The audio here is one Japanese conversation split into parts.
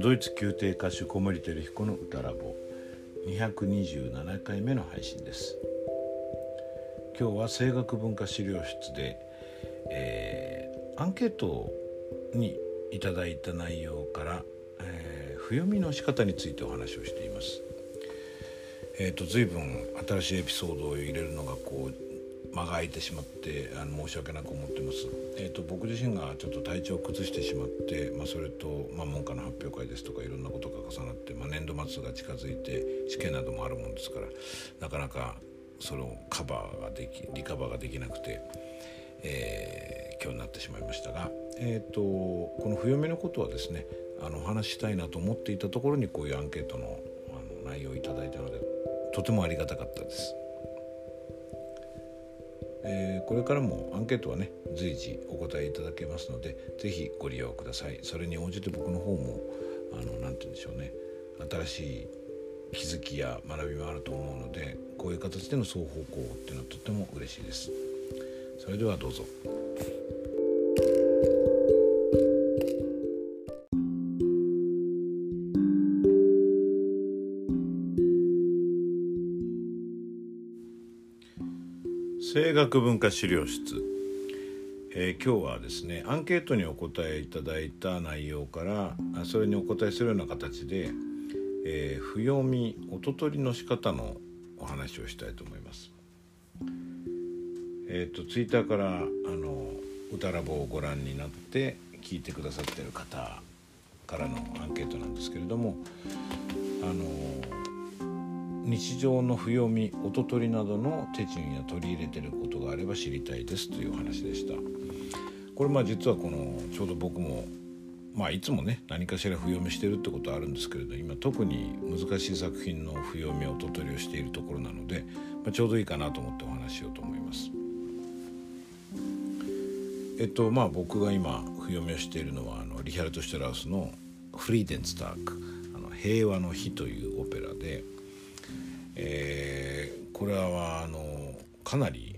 ドイツ宮廷歌手小森照彦の歌ラボ227回目の配信です。今日は声楽文化資料室で、えー、アンケートにいただいた内容から、えー、読みの仕方についてお話をしています。えーと、随分新しいエピソードを入れるのがこう間が空いてしまってあの申し訳なく思ってます、えーと、僕自身がちょっと体調を崩してしまって、まあ、それと、まあ、文科の発表会ですとかいろんなことが重なって、まあ、年度末が近づいて試験などもあるもんですからなかなかそのカバーができリカバーができなくて、えー、今日になってしまいましたが、えーと、この「冬目のことはですねあのお話したいなと思っていたところにこういうアンケートのあの内容をいただいたのでとてもありがたかったです。えー、これからもアンケートはね随時お答えいただけますので是非ご利用ください。それに応じて僕の方もあのなて言うんでしょうね。新しい気づきや学びもあると思うのでこういう形での双方向っていうのはとっても嬉しいです。それではどうぞ。声楽文化資料室、えー、今日はですねアンケートにお答えいただいた内容からそれにお答えするような形で、えー、不読み音取りの仕方のお話をしたいと思います。えっ、ー、とツイッターからあの歌ラボをご覧になって聞いてくださってる方からのアンケートなんですけれどもあの日常の不読み音取りなどの手順や取り入れてることがあれば知りたいですという話でした。これまあ実はこのちょうど僕もまあいつもね何かしら不読みしてるってことはあるんですけれど今特に難しい作品の不読み音取りをしているところなので、まあ、ちょうどいいかなと思ってお話しようと思います。えっとまあ僕が今不読みをしているのはあのリヒャルト・シュトラウスの「フリーデンスターク」あの「平和の日」というオペラで「えー、これはあのかなり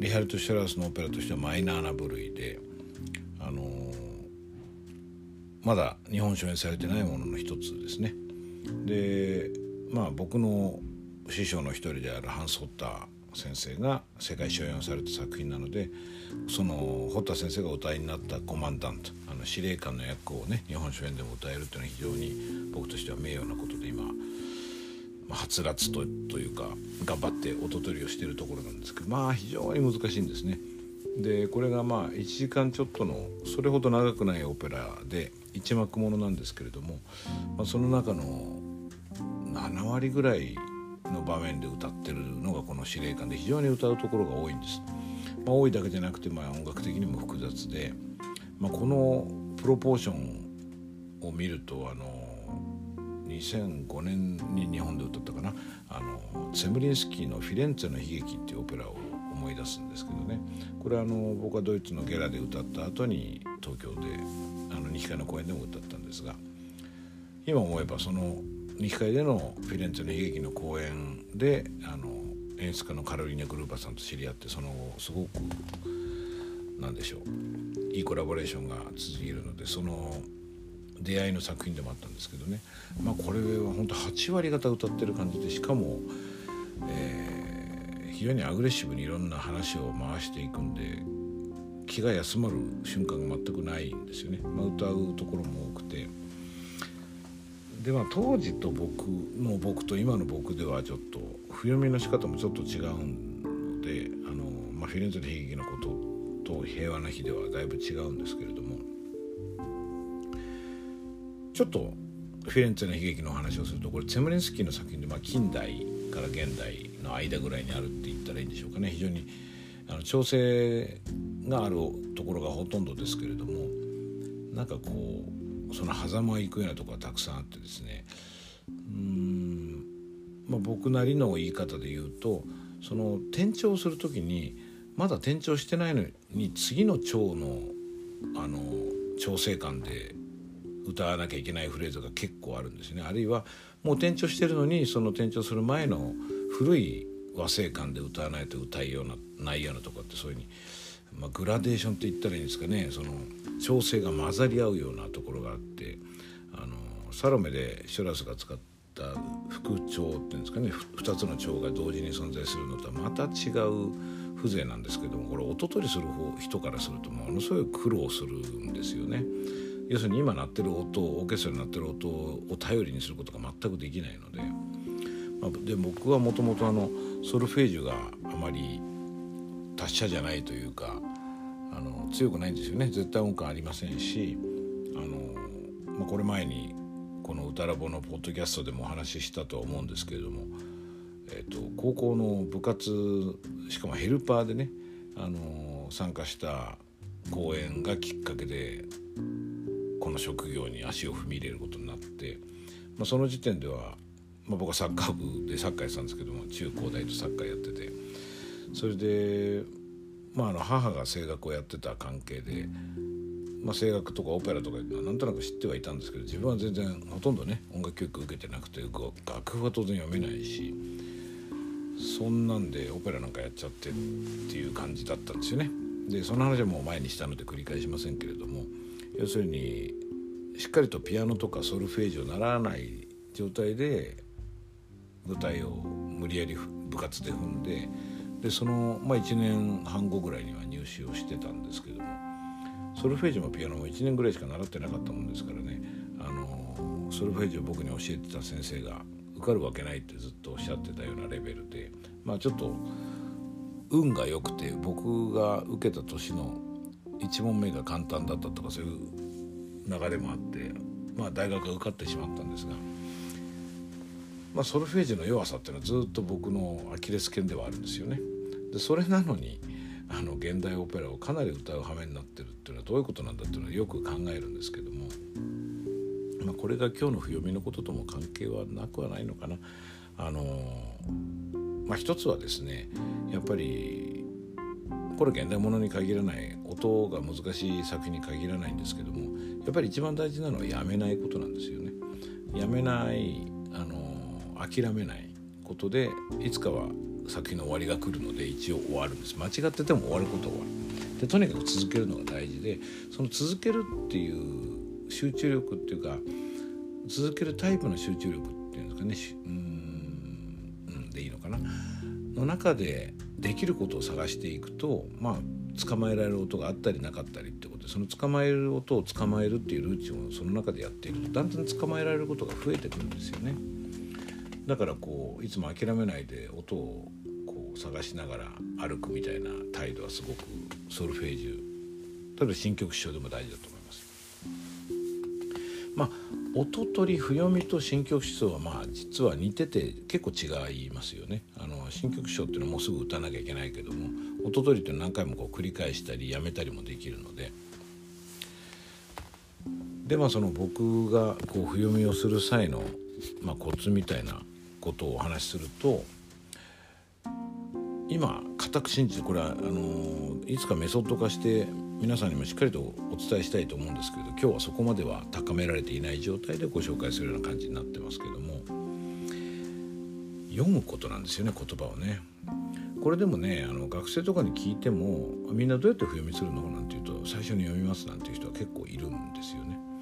リハルト・シュラウスのオペラとしてはマイナーな部類であのまだ日本初演されてないものの一つですね。でまあ僕の師匠の一人であるハンス・ホッター先生が世界初演をされた作品なのでそのホッター先生がお歌いになったコマンダントあの司令官の役をね日本初演でも歌えるというのは非常に僕としては名誉なことで今はつらつとというか頑張って音取りをしているところなんですけどまあ非常に難しいんですね。でこれがまあ1時間ちょっとのそれほど長くないオペラで一幕ものなんですけれども、まあ、その中の7割ぐらいの場面で歌ってるのがこの司令官で非常に歌うところが多いんです。まあ、多いだけじゃなくてまあ音楽的にも複雑で、まあ、このプロポーションを見るとあの2005年に日本で歌ったかな。あのセムリンスキーの「フィレンツェの悲劇」っていうオペラを思い出すんですけどね。これはあの僕はドイツのゲラで歌った後に東京であの西海の公演でも歌ったんですが今思えばその西海でのフィレンツェの悲劇の公演であの演出家のカロリーネ・グルーパさんと知り合ってその後すごくなんでしょういいコラボレーションが続いているのでその出会いの作品でもあったんですけどね、まあ、これは本当8割方歌ってる感じでしかも、えー、非常にアグレッシブにいろんな話を回していくんで気が休まる瞬間が全くないんですよね、まあ、歌うところも多くて。でまあ当時と僕の僕と今の僕ではちょっと不読みの仕方もちょっと違うのであの、まあ、フィレンツェの悲劇のことと平和な日ではだいぶ違うんですけれどもちょっとフィレンツェの悲劇の話をするとこれツェムリンスキーの作品で、まあ、近代から現代の間ぐらいにあるって言ったらいいんでしょうかね非常にあの調整があるところがほとんどですけれどもなんかこうその狭間行くようなところがたくさんあってですね。うん、まあ、僕なりの言い方で言うとその転調する時にまだ転調してないのに次の調のあの調整感で歌わなきゃいけないフレーズが結構あるんですね。あるいはもう転調してるのにその転調する前の古い和声感で歌わないと歌いようなないようなとかってそういうふうに、まあ、グラデーションって言ったらいいんですかね。その調整が混ざり合うようなところがあってあのサロメでシュラスが使った副長っていうんですかね。2つの腸が同時に存在するのとはまた違う風情なんですけどもこれ音取りする方人からするとものすごい苦労するんですよね。要するに今鳴ってる音オーケストラに鳴ってる音を頼りにすることが全くできないので、まあ、で僕はもともとソルフェージュがあまり達者じゃないというかあの強くないんですよね。絶対音感ありませんしあの、まあ、これ前にこの「歌ラボ」のポッドキャストでもお話ししたとは思うんですけれども、えーと、高校の部活しかもヘルパーでねあの参加した講演がきっかけでの職業に足を踏み入れることになって、まあ、その時点では、まあ、僕はサッカー部でサッカーやってたんですけども中高大とサッカーやっててそれで、まあ、あの母が声楽をやってた関係でまあ、声楽とかオペラとかなんとなく知ってはいたんですけど自分は全然ほとんどね音楽教育受けてなくて楽譜は当然読めないしそんなんでオペラなんかやっちゃってっていう感じだったんですよね。でその話はもう前にしたので繰り返しませんけれども要するにしっかりとピアノとかソルフェージュを習わない状態で舞台を無理やり部活で踏んででその、まあ、1年半後ぐらいには入試をしてたんですけどもソルフェージュもピアノも1年ぐらいしか習ってなかったもんですからね。あのソルフェージュを僕に教えてた先生が受かるわけないってずっとおっしゃってたようなレベルでまあちょっと運が良くて僕が受けた年の1問目が簡単だったとかそういう流れもあってまあ大学が受かってしまったんですが。まあ、ソルフェージュの弱さっていうのはずっと僕のアキレス腱ではあるんですよね。でそれなのにあの現代オペラをかなり歌う羽目になってるっていうのはどういうことなんだっていうのはよく考えるんですけども、まあ、これが今日の読みのこととも関係はなくはないのかな。あのまあ、一つはですねやっぱりこれ現代物に限らない音が難しい作品に限らないんですけどもやっぱり一番大事なのはやめないことなんですよね。やめないあの諦めないことでいつかは作品の終わりが来るので一応終わるんです。間違ってても終わることは。終わるでとにかく続けるのが大事でその続けるっていう集中力っていうか続けるタイプの集中力っていうんですかね。うんでいいのかな。の中でできることを探していくとまあ捕まえられる音があったりなかったりってことでその捕まえる音を捕まえるっていうルーチンをその中でやっているとだんだん捕まえられることが増えてくるんですよね。だからこういつも諦めないで音をこう探しながら歩くみたいな態度はすごくソルフェージュ例えば新曲師匠でも大事だと思います。まあ音取り譜読みと新曲思想はまあ実は似てて結構違いますよね。あの新曲思想っていうのはもうすぐ歌わなきゃいけないけども音取りって何回もこう繰り返したりやめたりもできるので。でまあその僕がこう譜読みをする際の、まあ、コツみたいなことをお話しすると今固く信じてこれはあのいつかメソッド化して皆さんにもしっかりとお伝えしたいと思うんですけど今日はそこまでは高められていない状態でご紹介するような感じになってますけども読むことなんですよね言葉をね。これでもねあの学生とかに聞いてもみんなどうやって読みするの？なんていうと最初に読みますなんていう人は結構いるんですよね。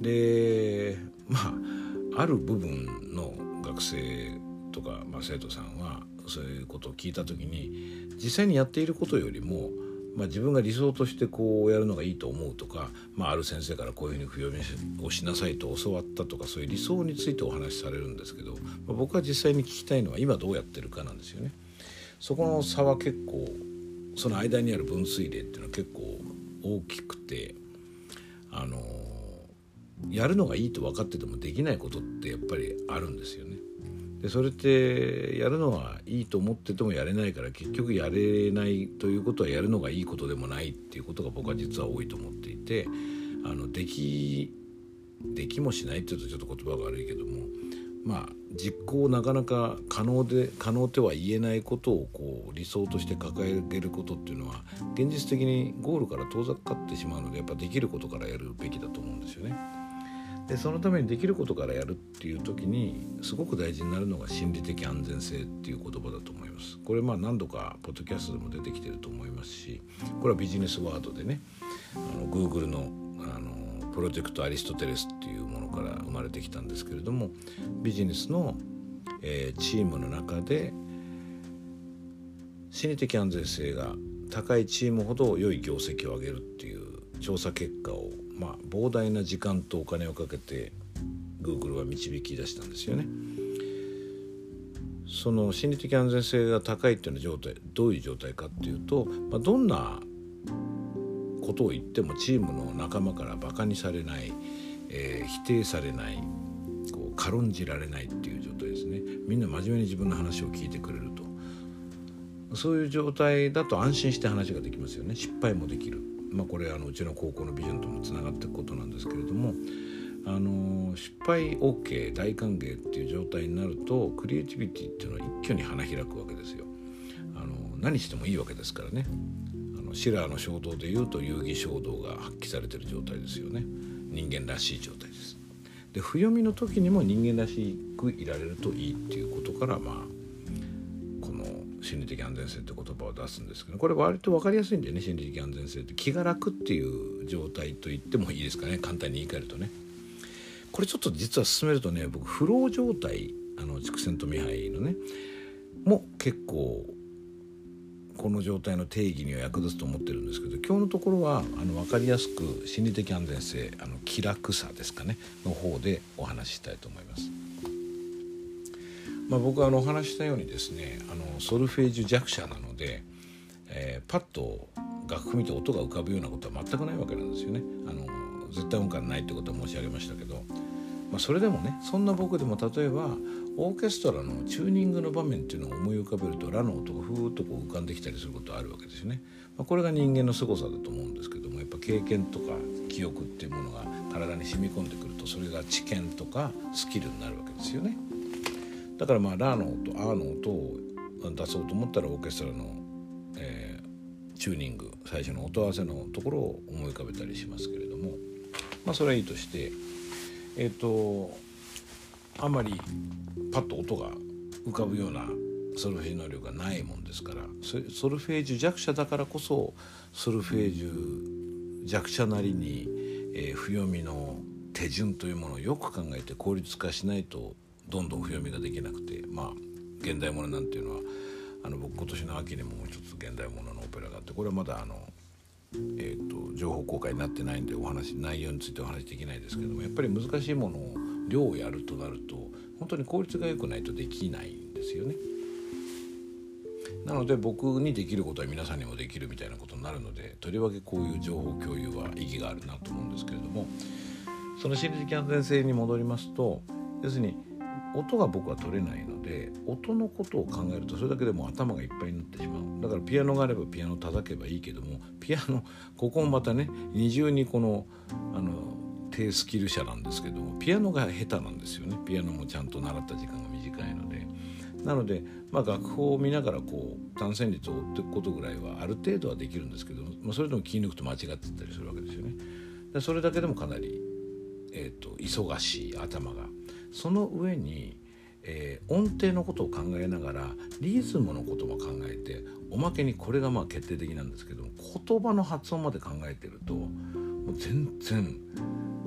でまあある部分の学生とか、まあ、生徒さんはそういうことを聞いた時に実際にやっていることよりも、まあ、自分が理想としてこうやるのがいいと思うとか、まあ、ある先生からこういうふうに不読みをしなさいと教わったとかそういう理想についてお話しされるんですけど、まあ、僕は実際に聞きたいのは今どうやってるかなんですよね。そこの差は結構その間にある分水嶺っていうのは結構大きくてあのやるのがいいと分かっててもできないことってやっぱりあるんですよね。でそれってやるのはいいと思っててもやれないから結局やれないということはやるのがいいことでもないっていうことが僕は実は多いと思っていてあのできできもしないっていうとちょっと言葉が悪いけどもまあ実行なかなか可能で可能とは言えないことをこう理想として掲げることっていうのは現実的にゴールから遠ざかってしまうのでやっぱできることからやるべきだと思うんですよね。でそのためにできることからやるっていう時にすごく大事になるのが心理的安全性っていう言葉だと思います。これまあ何度かポッドキャストでも出てきてると思いますしこれはビジネスワードでねあの Google のあのプロジェクトアリストテレスっていうものから生まれてきたんですけれどもビジネスの、えー、チームの中で心理的安全性が高いチームほど良い業績を上げるっていう調査結果を、まあ、膨大な時間とお金をかけて Google は導き出したんですよね。その心理的安全性が高いっていうの状態どういう状態かっていうと、まあ、どんなことを言ってもチームの仲間からバカにされない、えー、否定されないこう軽んじられないっていう状態ですね。みんな真面目に自分の話を聞いてくれると。そういう状態だと安心して話ができますよね。失敗もできる、まあ、これあのうちの高校のビジョンともつながっていくことなんですけれどもあの失敗 OK 大歓迎っていう状態になるとクリエイティビティっていうのは一挙に花開くわけですよ。あの何してもいいわけですからね。あのシラーの衝動でいうと遊戯衝動が発揮されてる状態ですよね。人間らしい状態です。で不読みの時にも人間らしくいられるといいっていうことからまあ心理的安全性って言葉を出すんですけどこれ割と分かりやすいんでね心理的安全性って気が楽っていう状態と言ってもいいですかね簡単に言い換えるとね。これちょっと実は進めるとね僕フロー状態あの畜生とミハイのねも結構この状態の定義には役立つと思ってるんですけど今日のところはあの分かりやすく心理的安全性あの気楽さですかねの方でお話ししたいと思います。まあ、僕はあのお話したようにですねあのソルフェージュ弱者なので、えー、パッと楽譜見て音が浮かぶようなことは全くないわけなんですよね。あの絶対音感ないってことは申し上げましたけどまあ、それでもねそんな僕でも例えばオーケストラのチューニングの場面っていうのを思い浮かべるとラの音がふーっとこう浮かんできたりすることあるわけですよね。まあ、これが人間の凄さだと思うんですけどもやっぱ経験とか記憶っていうものが体に染み込んでくるとそれが知見とかスキルになるわけですよね。だからまあラの音アーの音を出そうと思ったらオーケストラの、えー、チューニング最初の音合わせのところを思い浮かべたりしますけれどもまあそれはいいとしてえっ、ー、とあまりパッと音が浮かぶようなソルフェージュ能力がないもんですからソルフェージュ弱者だからこそソルフェージュ弱者なりに、えー、不読みの手順というものをよく考えて効率化しないとどんどん不読みができなくてまあ現代物なんていうのはあの僕今年の秋にももう一つ現代物のオペラがあってこれはまだあのえーと、情報公開になってないんでお話内容についてお話できないですけどもやっぱり難しいものを量をやるとなると本当に効率が良くないとできないんですよね。なので僕にできることは皆さんにもできるみたいなことになるのでとりわけこういう情報共有は意義があるなと思うんですけれどもその心理的安全性に戻りますと要するに音が僕は取れないので音のことを考えるとそれだけでも頭がいっぱいになってしまう。だからピアノがあればピアノ叩けばいいけどもピアノここもまたね二重にこのあの低スキル者なんですけどもピアノが下手なんですよね。ピアノもちゃんと習った時間が短いので。なので、まあ、楽譜を見ながらこう単線率を追っていくことぐらいはある程度はできるんですけど、まあ、それでも気抜くと間違ってたりするわけですよね。でそれだけでもかなり、えーと忙しい頭がその上に、えー、音程のことを考えながらリズムのことも考えておまけにこれがまあ決定的なんですけども言葉の発音まで考えてるともう全然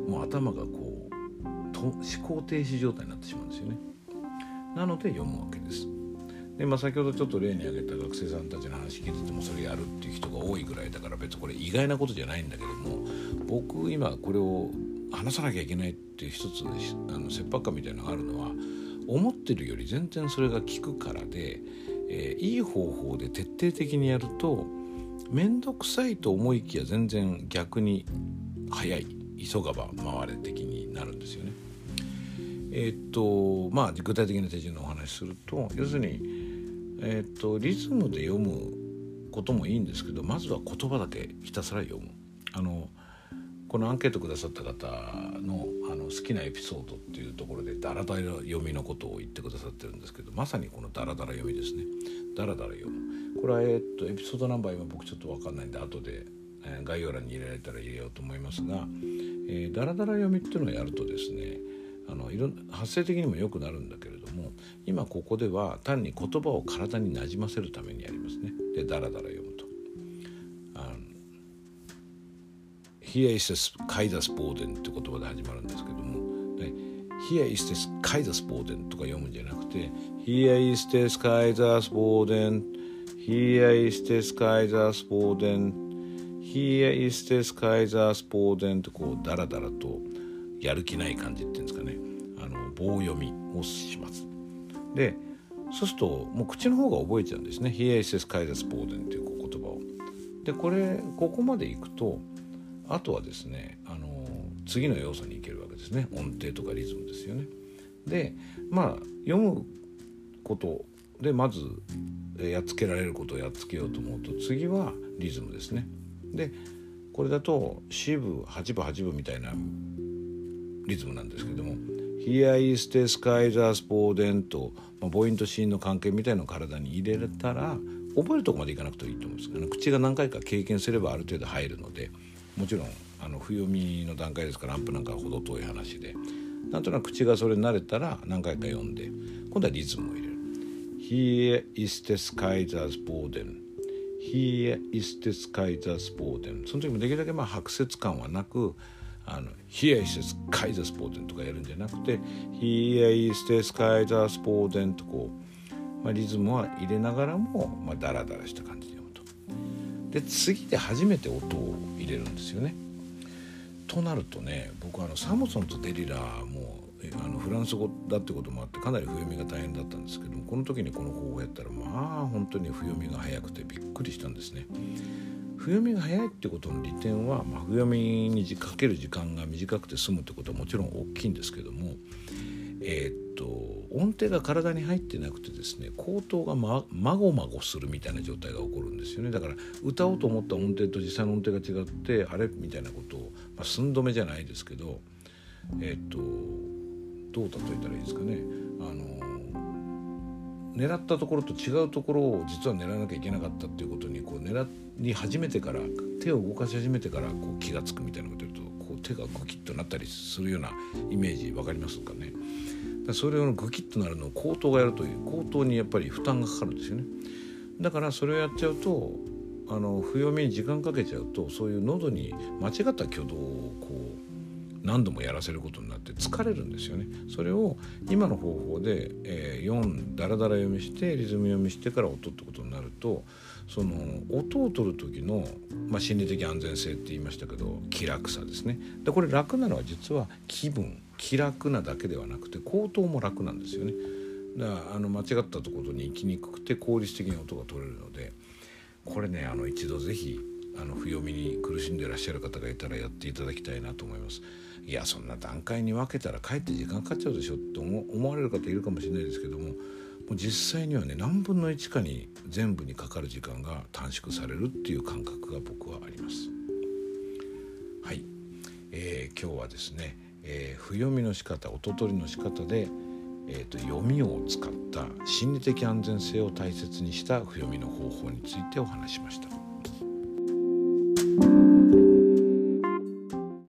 もう頭がこうと思考停止状態になってしまうんですよね。なので読むわけです。でまあ、先ほどちょっと例に挙げた学生さんたちの話聞いててもそれやるっていう人が多いぐらいだから別にこれ意外なことじゃないんだけども僕今これを話さなきゃいけないっていう一つあの切迫感みたいなのがあるのは思ってるより全然それが効くからで、えー、いい方法で徹底的にやると面倒くさいと思いきや全然逆に早い急がば回れ的になるんですよね。えー、っとまあ具体的な手順のお話すると要するに、えー、っとリズムで読むこともいいんですけどまずは言葉だけひたすら読む。あのこのアンケートくださった方のあの好きなエピソードっていうところでダラダラ読みのことを言ってくださってるんですけどまさにこのダラダラ読みですね。ダラダラ読む。これはえっとエピソードナンバー今僕ちょっと分かんないんで後で、えー、概要欄に入れられたら入れようと思いますが、えー、ダラダラ読みっていうのをやるとですねあのいろ発声的にも良くなるんだけれども今ここでは単に言葉を体になじませるためにやりますね。でダラダラ読むと。Here is a カイダスボーデンって言葉で始まるんですけども Here is the Kaisersboden とか読むんじゃなくて Here is the Kaisersboden Here is the Kaisersboden Here is the Kaisersboden とこうダラダラとやる気ない感じっていうんですかねあの棒読みをしますでそうするともう口の方が覚えちゃうんですね「Here is the Kaisersboden」っていう言葉をでこれここまでいくとあとはですねあの次の要素に行けるわけですね音程とかリズムですよね。でまあ読むことでまずやっつけられることをやっつけようと思うと次はリズムですね。でこれだと四部八部八部みたいなリズムなんですけども「Here is the sky the spoden」と、まあ、母音と子音の関係みたいのを体に入れたら覚えるとこまでいかなくていいと思うんですけど口が何回か経験すればある程度入るのでもちろんあの読みの段階ですからアンプなんかは程遠い話で。なんとなく口がそれに慣れたら何回か読んで今度はリズムを入れる。Here is the sky the spoden Here is the sky the spoden その時もできるだけまあ白節感はなくあの Here is the sky the spoden とかやるんじゃなくて Here is the sky the spoden とこう、まあ、リズムは入れながらも、まあ、ダラダラした感じ。で。次で初めて音を入れるんですよね。となるとね僕あのサムソンとデリラもあのフランス語だってこともあってかなり譜読みが大変だったんですけどもこの時にこの方法やったらまあ本当に譜読みが早くてびっくりしたんですね。譜読みが早いってことの利点は、まあ、譜読みにかける時間が短くて済むってことはもちろん大きいんですけどもえー、っと音程が体に入ってなくてですね口頭がままごまごするみたいな状態が起こるんですよね。だから歌おうと思った音程と実際の音程が違ってあれみたいなことを、まあ、寸止めじゃないですけどえー、っとどう例えたらいいですかね。あの狙ったところと違うところを実は狙わなきゃいけなかったっていうことにこう狙い始めてから手を動かし始めてからこう気が付くみたいなこと手がグキッとなったりするようなイメージ分かりますかね？それをグキッとなるのを口頭がやるという口頭にやっぱり負担がかかるんですよね。だからそれをやっちゃうとあの不読みに時間かけちゃうとそういう喉に間違った挙動をこう何度もやらせることになって疲れるんですよね。それを今の方法で、えー、読んだらだら読みしてリズム読みしてから音ってことになるとその音を取る時の、まあ、心理的安全性って言いましたけど気楽さですね。でこれ楽なのは実は気分気楽なだけではなくて口頭も楽なんですよね。だからあの間違ったところに行きにくくて効率的に音が取れるのでこれねあの一度是非あの不読みに苦しんでいらっしゃる方がいたらやっていただきたいなと思います。いやそんな段階に分けたらかえって時間かかっちゃうでしょって思われる方いるかもしれないですけどももう実際にはね何分の1かに全部にかかる時間が短縮されるっていう感覚が僕はあります。はい、えー、今日はですね、えー、不読みの仕方音取りの仕方で、えーと、読みを使った心理的安全性を大切にした不読みの方法についてお話しました。